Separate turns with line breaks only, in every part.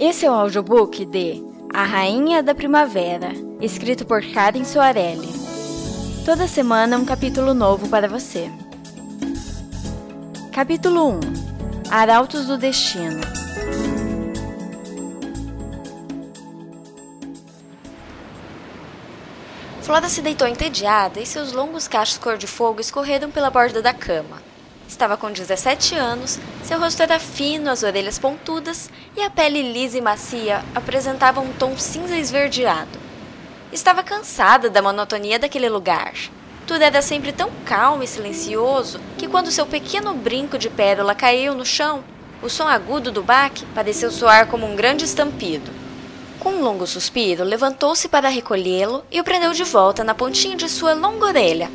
Esse é o audiobook de A Rainha da Primavera, escrito por Karen Soarelli. Toda semana um capítulo novo para você. Capítulo 1 Arautos do Destino Flora se deitou entediada e seus longos cachos cor-de-fogo escorreram pela borda da cama. Estava com 17 anos, seu rosto era fino, as orelhas pontudas e a pele lisa e macia apresentava um tom cinza esverdeado. Estava cansada da monotonia daquele lugar. Tudo era sempre tão calmo e silencioso que quando seu pequeno brinco de pérola caiu no chão, o som agudo do baque pareceu soar como um grande estampido. Com um longo suspiro, levantou-se para recolhê-lo e o prendeu de volta na pontinha de sua longa orelha.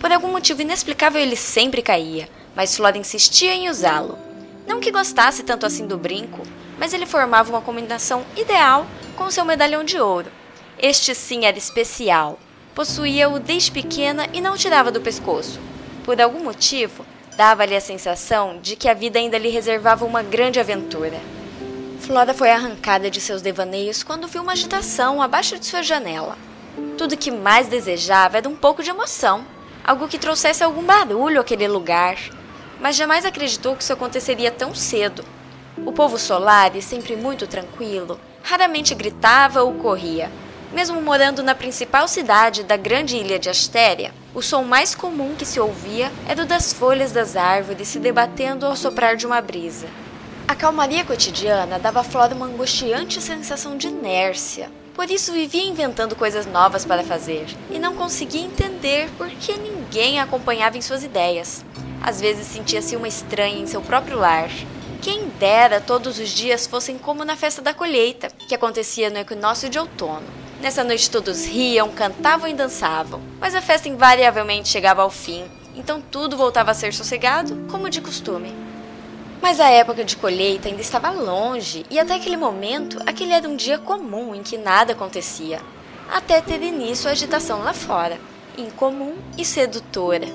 Por algum motivo inexplicável, ele sempre caía, mas Flora insistia em usá-lo. Não que gostasse tanto assim do brinco, mas ele formava uma combinação ideal com seu medalhão de ouro. Este sim era especial. Possuía-o desde pequena e não tirava do pescoço. Por algum motivo, dava-lhe a sensação de que a vida ainda lhe reservava uma grande aventura. Flora foi arrancada de seus devaneios quando viu uma agitação abaixo de sua janela. Tudo que mais desejava era um pouco de emoção, algo que trouxesse algum barulho àquele lugar, mas jamais acreditou que isso aconteceria tão cedo. O povo Solaris, sempre muito tranquilo, raramente gritava ou corria. Mesmo morando na principal cidade da grande ilha de Astéria, o som mais comum que se ouvia era o das folhas das árvores se debatendo ao soprar de uma brisa. A calmaria cotidiana dava a Flora uma angustiante sensação de inércia. Por isso vivia inventando coisas novas para fazer e não conseguia entender por que ninguém a acompanhava em suas ideias. Às vezes sentia-se uma estranha em seu próprio lar. Quem dera todos os dias fossem como na festa da colheita, que acontecia no equinócio de outono. Nessa noite todos riam, cantavam e dançavam, mas a festa invariavelmente chegava ao fim, então tudo voltava a ser sossegado, como de costume. Mas a época de colheita ainda estava longe, e até aquele momento aquele era um dia comum em que nada acontecia, até ter início a agitação lá fora, incomum e sedutora.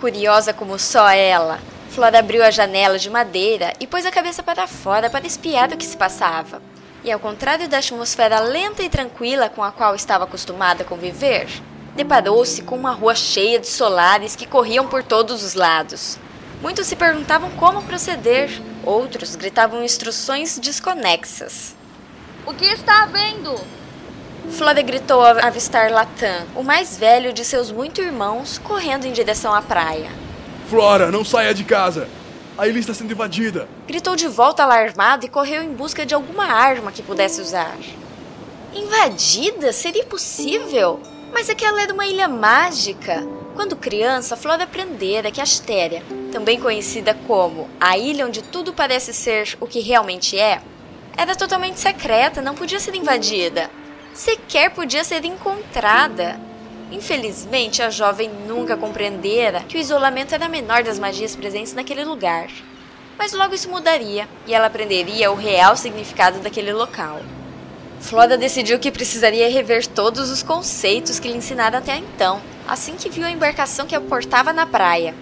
Curiosa como só ela, Flora abriu a janela de madeira e pôs a cabeça para fora para espiar o que se passava. E ao contrário da atmosfera lenta e tranquila com a qual estava acostumada a conviver, deparou-se com uma rua cheia de solares que corriam por todos os lados. Muitos se perguntavam como proceder, outros gritavam instruções desconexas.
O que está havendo?
Flora gritou ao avistar Latam, o mais velho de seus muitos irmãos, correndo em direção à praia.
Flora, não saia de casa! A ilha está sendo invadida!
Gritou de volta alarmado e correu em busca de alguma arma que pudesse usar. Invadida? Seria possível? Mas aquela era uma ilha mágica. Quando criança, Flora aprendera que Astéria, também conhecida como a ilha onde tudo parece ser o que realmente é, era totalmente secreta, não podia ser invadida sequer podia ser encontrada. Infelizmente, a jovem nunca compreendera que o isolamento era a menor das magias presentes naquele lugar. Mas logo isso mudaria e ela aprenderia o real significado daquele local. Flora decidiu que precisaria rever todos os conceitos que lhe ensinaram até então, assim que viu a embarcação que a portava na praia.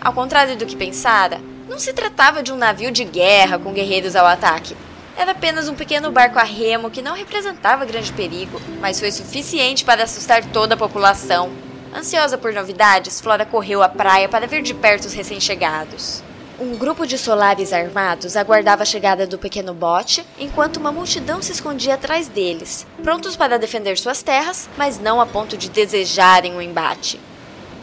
Ao contrário do que pensara, não se tratava de um navio de guerra com guerreiros ao ataque, era apenas um pequeno barco a remo que não representava grande perigo, mas foi suficiente para assustar toda a população. Ansiosa por novidades, Flora correu à praia para ver de perto os recém-chegados. Um grupo de solares armados aguardava a chegada do pequeno bote, enquanto uma multidão se escondia atrás deles, prontos para defender suas terras, mas não a ponto de desejarem o um embate.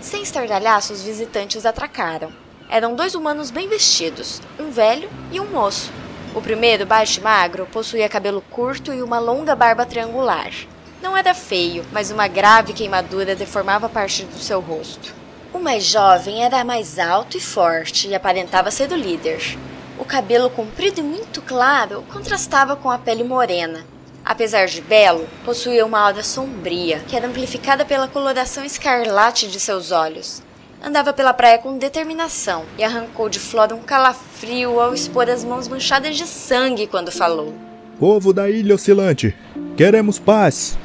Sem estardalhaço, os visitantes atracaram. Eram dois humanos bem vestidos, um velho e um moço. O primeiro, baixo e magro, possuía cabelo curto e uma longa barba triangular. Não era feio, mas uma grave queimadura deformava parte do seu rosto. O mais jovem era mais alto e forte e aparentava ser o líder. O cabelo comprido e muito claro contrastava com a pele morena. Apesar de belo, possuía uma aura sombria, que era amplificada pela coloração escarlate de seus olhos. Andava pela praia com determinação e arrancou de Flora um calafrio ao expor as mãos manchadas de sangue quando falou.
Povo da ilha oscilante, queremos paz.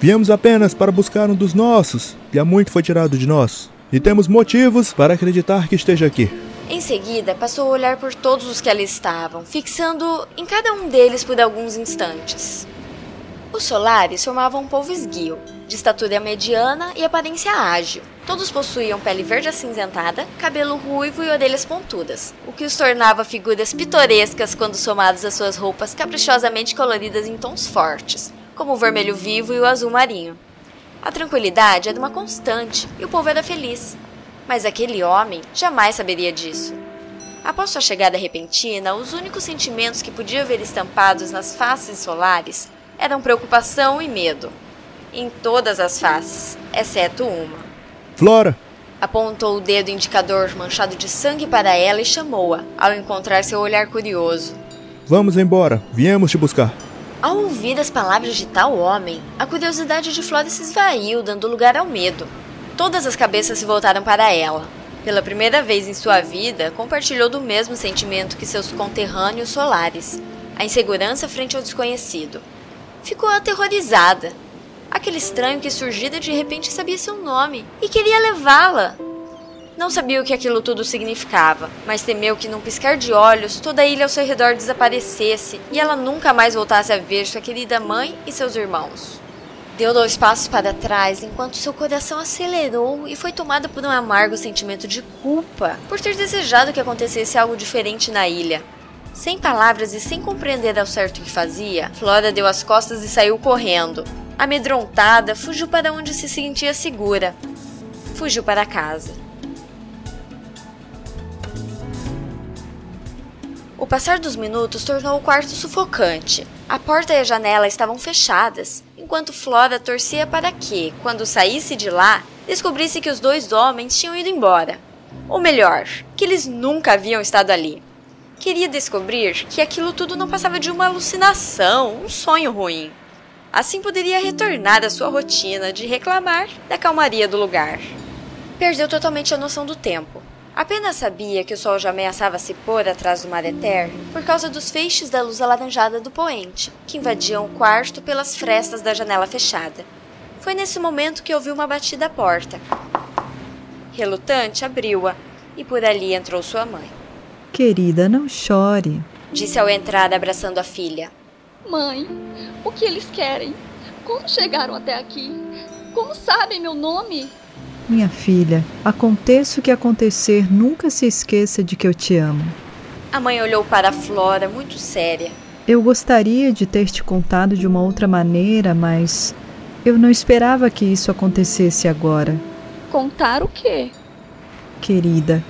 Viemos apenas para buscar um dos nossos, que há muito foi tirado de nós, e temos motivos para acreditar que esteja aqui.
Em seguida, passou a olhar por todos os que ali estavam, fixando em cada um deles por alguns instantes. Os solares formavam um povo esguio, de estatura mediana e aparência ágil. Todos possuíam pele verde acinzentada, cabelo ruivo e orelhas pontudas, o que os tornava figuras pitorescas quando somados às suas roupas caprichosamente coloridas em tons fortes, como o vermelho vivo e o azul marinho. A tranquilidade era uma constante e o povo era feliz. Mas aquele homem jamais saberia disso. Após sua chegada repentina, os únicos sentimentos que podia ver estampados nas faces solares eram preocupação e medo. Em todas as faces, exceto uma.
Flora!
Apontou o dedo indicador manchado de sangue para ela e chamou-a, ao encontrar seu olhar curioso.
Vamos embora, viemos te buscar.
Ao ouvir as palavras de tal homem, a curiosidade de Flora se esvaiu, dando lugar ao medo. Todas as cabeças se voltaram para ela. Pela primeira vez em sua vida, compartilhou do mesmo sentimento que seus conterrâneos solares, a insegurança frente ao desconhecido. Ficou aterrorizada. Aquele estranho que surgira de repente sabia seu nome e queria levá-la. Não sabia o que aquilo tudo significava, mas temeu que num piscar de olhos toda a ilha ao seu redor desaparecesse e ela nunca mais voltasse a ver sua querida mãe e seus irmãos. Deu dois passos para trás enquanto seu coração acelerou e foi tomado por um amargo sentimento de culpa por ter desejado que acontecesse algo diferente na ilha. Sem palavras e sem compreender ao certo o que fazia, Flora deu as costas e saiu correndo. Amedrontada, fugiu para onde se sentia segura. Fugiu para casa. O passar dos minutos tornou o quarto sufocante. A porta e a janela estavam fechadas, enquanto Flora torcia para que, quando saísse de lá, descobrisse que os dois homens tinham ido embora. Ou melhor, que eles nunca haviam estado ali. Queria descobrir que aquilo tudo não passava de uma alucinação, um sonho ruim. Assim poderia retornar à sua rotina de reclamar da calmaria do lugar. Perdeu totalmente a noção do tempo. Apenas sabia que o sol já ameaçava se pôr atrás do mar eterno por causa dos feixes da luz alaranjada do poente, que invadiam o quarto pelas frestas da janela fechada. Foi nesse momento que ouviu uma batida à porta. Relutante, abriu-a e por ali entrou sua mãe.
Querida, não chore,
disse ao entrar, abraçando a filha.
Mãe, o que eles querem? Como chegaram até aqui? Como sabem meu nome?
Minha filha, aconteça o que acontecer, nunca se esqueça de que eu te amo.
A mãe olhou para a Flora, muito séria.
Eu gostaria de ter te contado de uma outra maneira, mas eu não esperava que isso acontecesse agora.
Contar o quê?
Querida,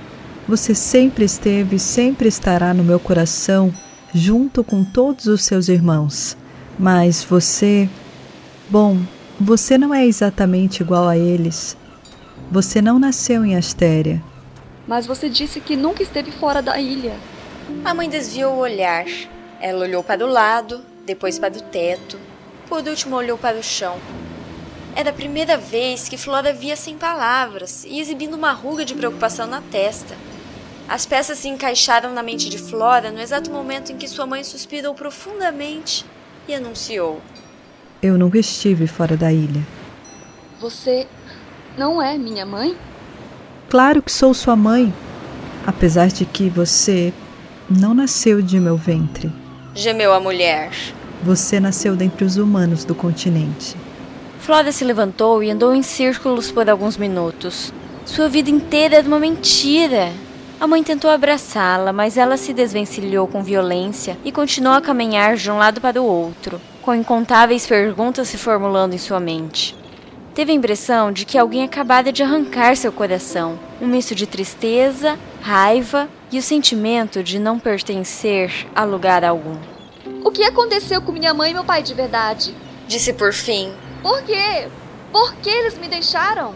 você sempre esteve e sempre estará no meu coração, junto com todos os seus irmãos. Mas você. Bom, você não é exatamente igual a eles. Você não nasceu em Astéria.
Mas você disse que nunca esteve fora da ilha.
A mãe desviou o olhar. Ela olhou para o lado, depois para o teto, por último olhou para o chão. Era a primeira vez que Flora via sem palavras e exibindo uma ruga de preocupação na testa. As peças se encaixaram na mente de Flora no exato momento em que sua mãe suspirou profundamente e anunciou:
Eu nunca estive fora da ilha.
Você não é minha mãe?
Claro que sou sua mãe, apesar de que você não nasceu de meu ventre.
Gemeu a mulher.
Você nasceu dentre os humanos do continente.
Flora se levantou e andou em círculos por alguns minutos. Sua vida inteira era uma mentira. A mãe tentou abraçá-la, mas ela se desvencilhou com violência e continuou a caminhar de um lado para o outro, com incontáveis perguntas se formulando em sua mente. Teve a impressão de que alguém acabara de arrancar seu coração, um misto de tristeza, raiva e o sentimento de não pertencer a lugar algum.
O que aconteceu com minha mãe e meu pai de verdade?
Disse por fim.
Por quê? Por que eles me deixaram?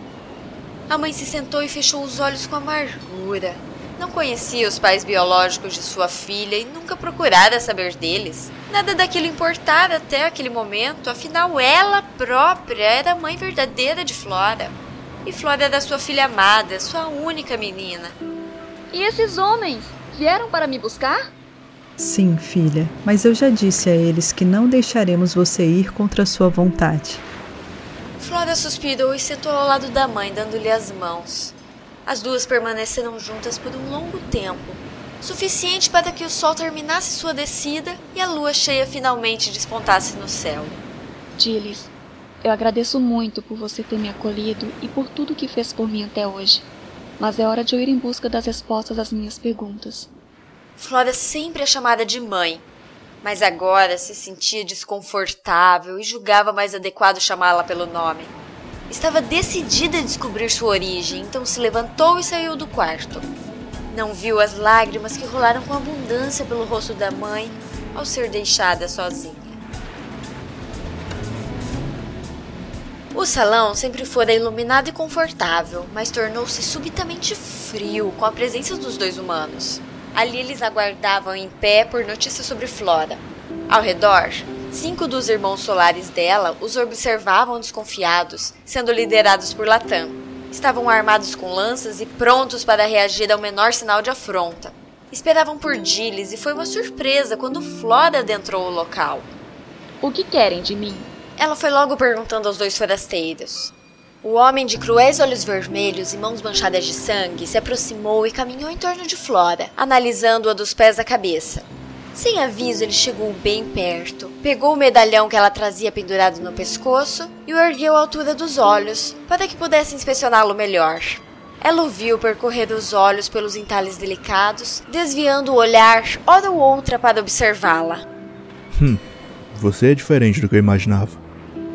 A mãe se sentou e fechou os olhos com amargura. Não conhecia os pais biológicos de sua filha e nunca procurara saber deles. Nada daquilo importara até aquele momento, afinal ela própria era a mãe verdadeira de Flora. E Flora era sua filha amada, sua única menina.
E esses homens vieram para me buscar?
Sim, filha, mas eu já disse a eles que não deixaremos você ir contra sua vontade.
Flora suspirou e sentou ao lado da mãe, dando-lhe as mãos. As duas permaneceram juntas por um longo tempo, suficiente para que o sol terminasse sua descida e a lua cheia finalmente despontasse no céu.
Gilles, eu agradeço muito por você ter me acolhido e por tudo que fez por mim até hoje. Mas é hora de eu ir em busca das respostas às minhas perguntas.
Flora sempre é chamada de mãe, mas agora se sentia desconfortável e julgava mais adequado chamá-la pelo nome. Estava decidida a descobrir sua origem, então se levantou e saiu do quarto. Não viu as lágrimas que rolaram com abundância pelo rosto da mãe ao ser deixada sozinha. O salão sempre fora iluminado e confortável, mas tornou-se subitamente frio com a presença dos dois humanos. Ali eles aguardavam em pé por notícias sobre Flora. Ao redor, cinco dos irmãos solares dela os observavam desconfiados, sendo liderados por Latam. Estavam armados com lanças e prontos para reagir ao menor sinal de afronta. Esperavam por Gilles e foi uma surpresa quando Flora adentrou o local.
O que querem de mim?
Ela foi logo perguntando aos dois forasteiros. O homem de cruéis olhos vermelhos e mãos manchadas de sangue se aproximou e caminhou em torno de Flora, analisando-a dos pés à cabeça. Sem aviso, ele chegou bem perto, pegou o medalhão que ela trazia pendurado no pescoço e o ergueu à altura dos olhos, para que pudesse inspecioná-lo melhor. Ela o viu percorrer os olhos pelos entalhes delicados, desviando o olhar hora ou outra para observá-la.
Hum, você é diferente do que eu imaginava.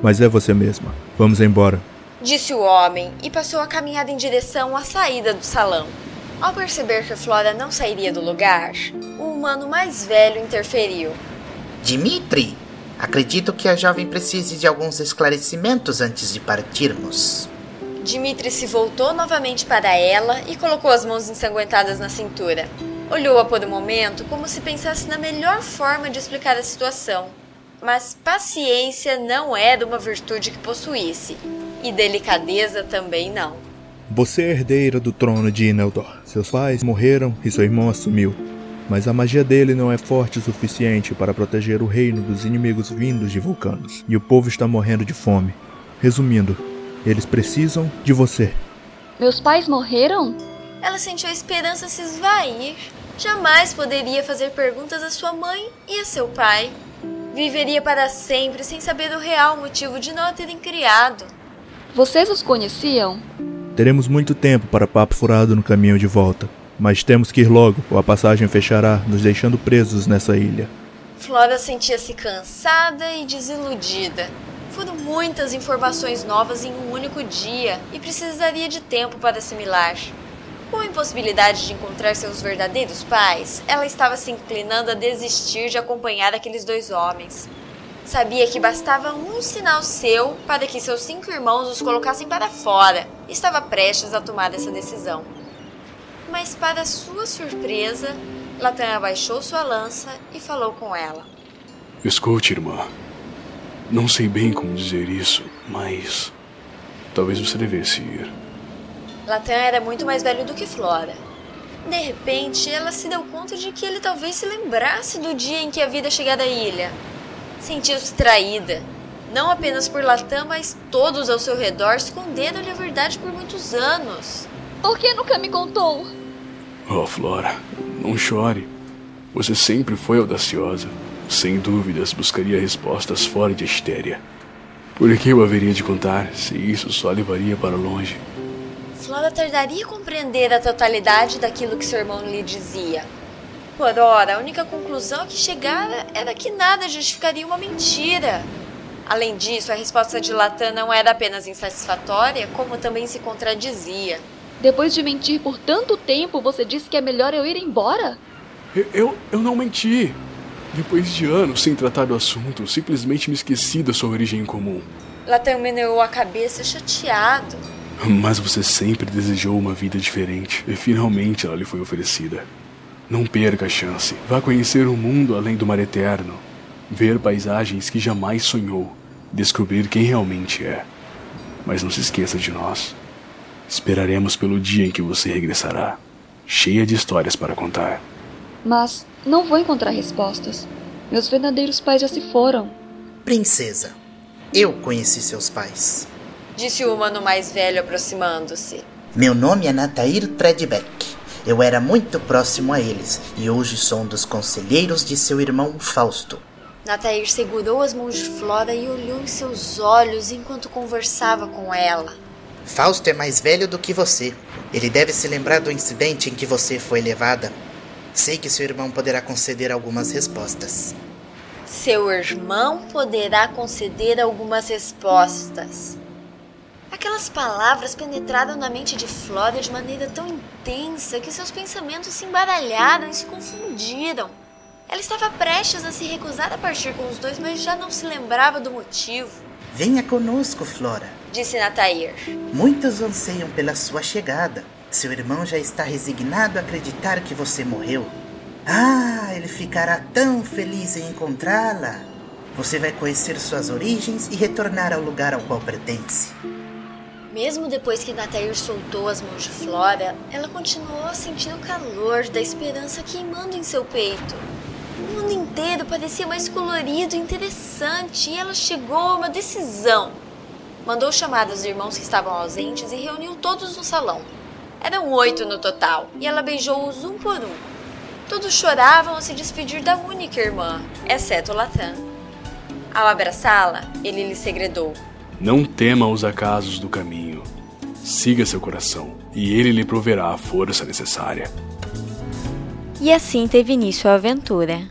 Mas é você mesma. Vamos embora.
Disse o homem e passou a caminhada em direção à saída do salão. Ao perceber que Flora não sairia do lugar, o humano mais velho interferiu.
Dimitri, acredito que a jovem precise de alguns esclarecimentos antes de partirmos.
Dimitri se voltou novamente para ela e colocou as mãos ensanguentadas na cintura. Olhou-a por um momento como se pensasse na melhor forma de explicar a situação mas paciência não era uma virtude que possuísse, e delicadeza também não.
Você é herdeira do trono de Ineldor. Seus pais morreram e seu irmão assumiu. Mas a magia dele não é forte o suficiente para proteger o reino dos inimigos vindos de vulcanos. E o povo está morrendo de fome. Resumindo, eles precisam de você.
Meus pais morreram?
Ela sentiu a esperança se esvair. Jamais poderia fazer perguntas à sua mãe e a seu pai. Viveria para sempre sem saber o real motivo de não a terem criado.
Vocês os conheciam?
Teremos muito tempo para papo furado no caminho de volta. Mas temos que ir logo, ou a passagem fechará, nos deixando presos nessa ilha.
Flora sentia-se cansada e desiludida. Foram muitas informações novas em um único dia e precisaria de tempo para assimilar. Com a impossibilidade de encontrar seus verdadeiros pais, ela estava se inclinando a desistir de acompanhar aqueles dois homens. Sabia que bastava um sinal seu para que seus cinco irmãos os colocassem para fora. Estava prestes a tomar essa decisão. Mas, para sua surpresa, Latan abaixou sua lança e falou com ela.
Escute, irmã. Não sei bem como dizer isso, mas. Talvez você devesse ir.
Latam era muito mais velho do que Flora. De repente, ela se deu conta de que ele talvez se lembrasse do dia em que havia chegado à ilha. Sentiu-se traída, não apenas por Latam, mas todos ao seu redor esconderam-lhe a verdade por muitos anos.
Por que nunca me contou?
Oh, Flora, não chore. Você sempre foi audaciosa. Sem dúvidas, buscaria respostas fora de Estéria. Por que eu haveria de contar se isso só levaria para longe?
Flora tardaria a compreender a totalidade daquilo que seu irmão lhe dizia. Por ora, a única conclusão que chegara era que nada justificaria uma mentira. Além disso, a resposta de Latam não era apenas insatisfatória, como também se contradizia.
Depois de mentir por tanto tempo, você disse que é melhor eu ir embora?
Eu, eu, eu não menti. Depois de anos sem tratar do assunto, simplesmente me esqueci da sua origem comum.
Latam meneou a cabeça chateado.
Mas você sempre desejou uma vida diferente e finalmente ela lhe foi oferecida. Não perca a chance. Vá conhecer o mundo além do mar eterno. Ver paisagens que jamais sonhou. Descobrir quem realmente é. Mas não se esqueça de nós. Esperaremos pelo dia em que você regressará, cheia de histórias para contar.
Mas não vou encontrar respostas. Meus verdadeiros pais já se foram.
Princesa, eu conheci seus pais
disse o humano mais velho aproximando-se.
Meu nome é Natair Tredbeck. Eu era muito próximo a eles e hoje sou um dos conselheiros de seu irmão Fausto.
Natair segurou as mãos de Flora e olhou em seus olhos enquanto conversava com ela.
Fausto é mais velho do que você. Ele deve se lembrar do incidente em que você foi levada. Sei que seu irmão poderá conceder algumas respostas.
Seu irmão poderá conceder algumas respostas. Aquelas palavras penetraram na mente de Flora de maneira tão intensa que seus pensamentos se embaralharam e se confundiram. Ela estava prestes a se recusar a partir com os dois, mas já não se lembrava do motivo.
Venha conosco, Flora,
disse Natair.
Muitos anseiam pela sua chegada. Seu irmão já está resignado a acreditar que você morreu. Ah, ele ficará tão feliz em encontrá-la. Você vai conhecer suas origens e retornar ao lugar ao qual pertence.
Mesmo depois que Natair soltou as mãos de Flora, ela continuou a sentir o calor da esperança queimando em seu peito. O mundo inteiro parecia mais colorido e interessante e ela chegou a uma decisão. Mandou chamar os irmãos que estavam ausentes e reuniu todos no salão. Eram oito no total e ela beijou-os um por um. Todos choravam ao se despedir da única irmã, exceto Latan. Ao abraçá-la, ele lhe segredou:
Não tema os acasos do caminho. Siga seu coração, e ele lhe proverá a força necessária.
E assim teve início a aventura.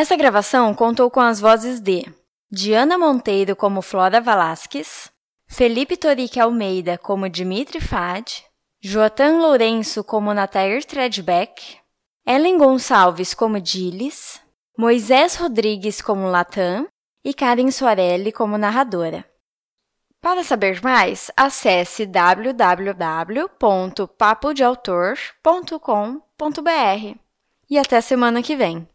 Essa gravação contou com as vozes de Diana Monteiro como Flora Valasquez, Felipe Torique Almeida como Dimitri Fad, Joatan Lourenço como Natair Tredbeck, Ellen Gonçalves como Dilis, Moisés Rodrigues como Latam e Karen Soarelli como narradora. Para saber mais, acesse www.papodeautor.com.br e até semana que vem.